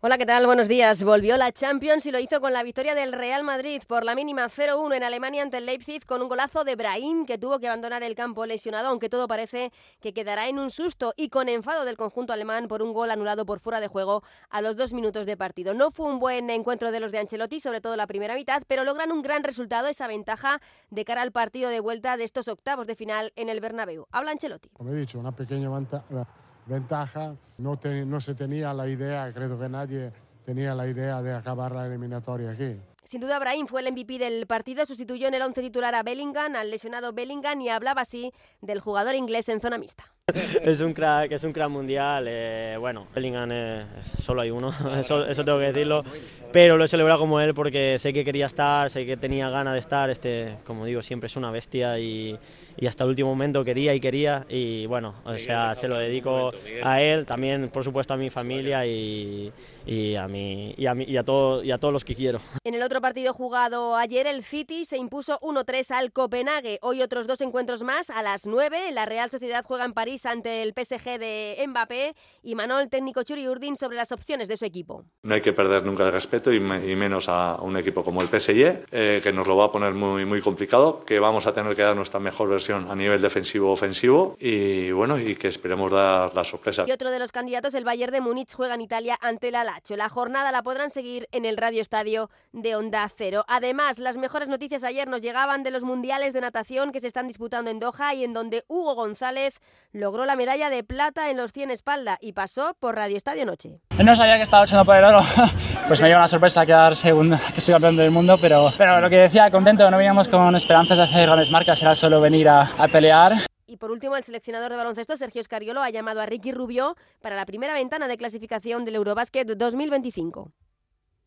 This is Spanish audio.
Hola, ¿qué tal? Buenos días. Volvió la Champions y lo hizo con la victoria del Real Madrid por la mínima 0-1 en Alemania ante el Leipzig con un golazo de Brahim que tuvo que abandonar el campo lesionado, aunque todo parece que quedará en un susto y con enfado del conjunto alemán por un gol anulado por fuera de juego a los dos minutos de partido. No fue un buen encuentro de los de Ancelotti, sobre todo la primera mitad, pero logran un gran resultado, esa ventaja de cara al partido de vuelta de estos octavos de final en el Bernabéu. Habla Ancelotti. Como he dicho, una pequeña ventaja, no, no se tenía la idea, creo que nadie tenía la idea de acabar la eliminatoria aquí. Sin duda, Brahim fue el MVP del partido, sustituyó en el once titular a Bellingham, al lesionado Bellingham, y hablaba así del jugador inglés en zona mixta. es un crack, es un crack mundial. Eh, bueno, Bellingham solo hay uno, eso, eso, tengo que decirlo. Pero lo he celebrado como él porque sé que quería estar, sé que tenía ganas de estar. Este, como digo, siempre es una bestia y, y hasta el último momento quería y quería. Y bueno, o sea, se lo dedico a él, también por supuesto a mi familia y, y a, mí, y, a, mí, y, a todo, y a todos los que quiero. En el otro partido jugado ayer, el City se impuso 1-3 al Copenhague. Hoy otros dos encuentros más a las 9. La Real Sociedad juega en París ante el PSG de Mbappé y Manol, técnico Churi Urdin, sobre las opciones de su equipo. No hay que perder nunca el respeto y, menos a un equipo como el PSG, eh, que nos lo va a poner muy, muy complicado, que vamos a tener que dar nuestra mejor versión a nivel defensivo-ofensivo y bueno, y que esperemos dar la sorpresa. Y otro de los candidatos, el Bayern de Múnich, juega en Italia ante la Lazio. La jornada la podrán seguir en el Radio Estadio de Onda Cero. Además, las mejores noticias ayer nos llegaban de los mundiales de natación que se están disputando en Doha y en donde Hugo González logró la medalla de plata en los 100 espalda y pasó por Radio Estadio Noche. No sabía que estaba echando por el oro, pues me lleva una sorpresa quedar segundo, que soy campeón del mundo, pero, pero lo que decía, contento, no veníamos con esperanzas de hacer grandes marcas, era solo venir a, a pelear. Y por último, el seleccionador de baloncesto, Sergio Escariolo, ha llamado a Ricky Rubio para la primera ventana de clasificación del Eurobasket 2025.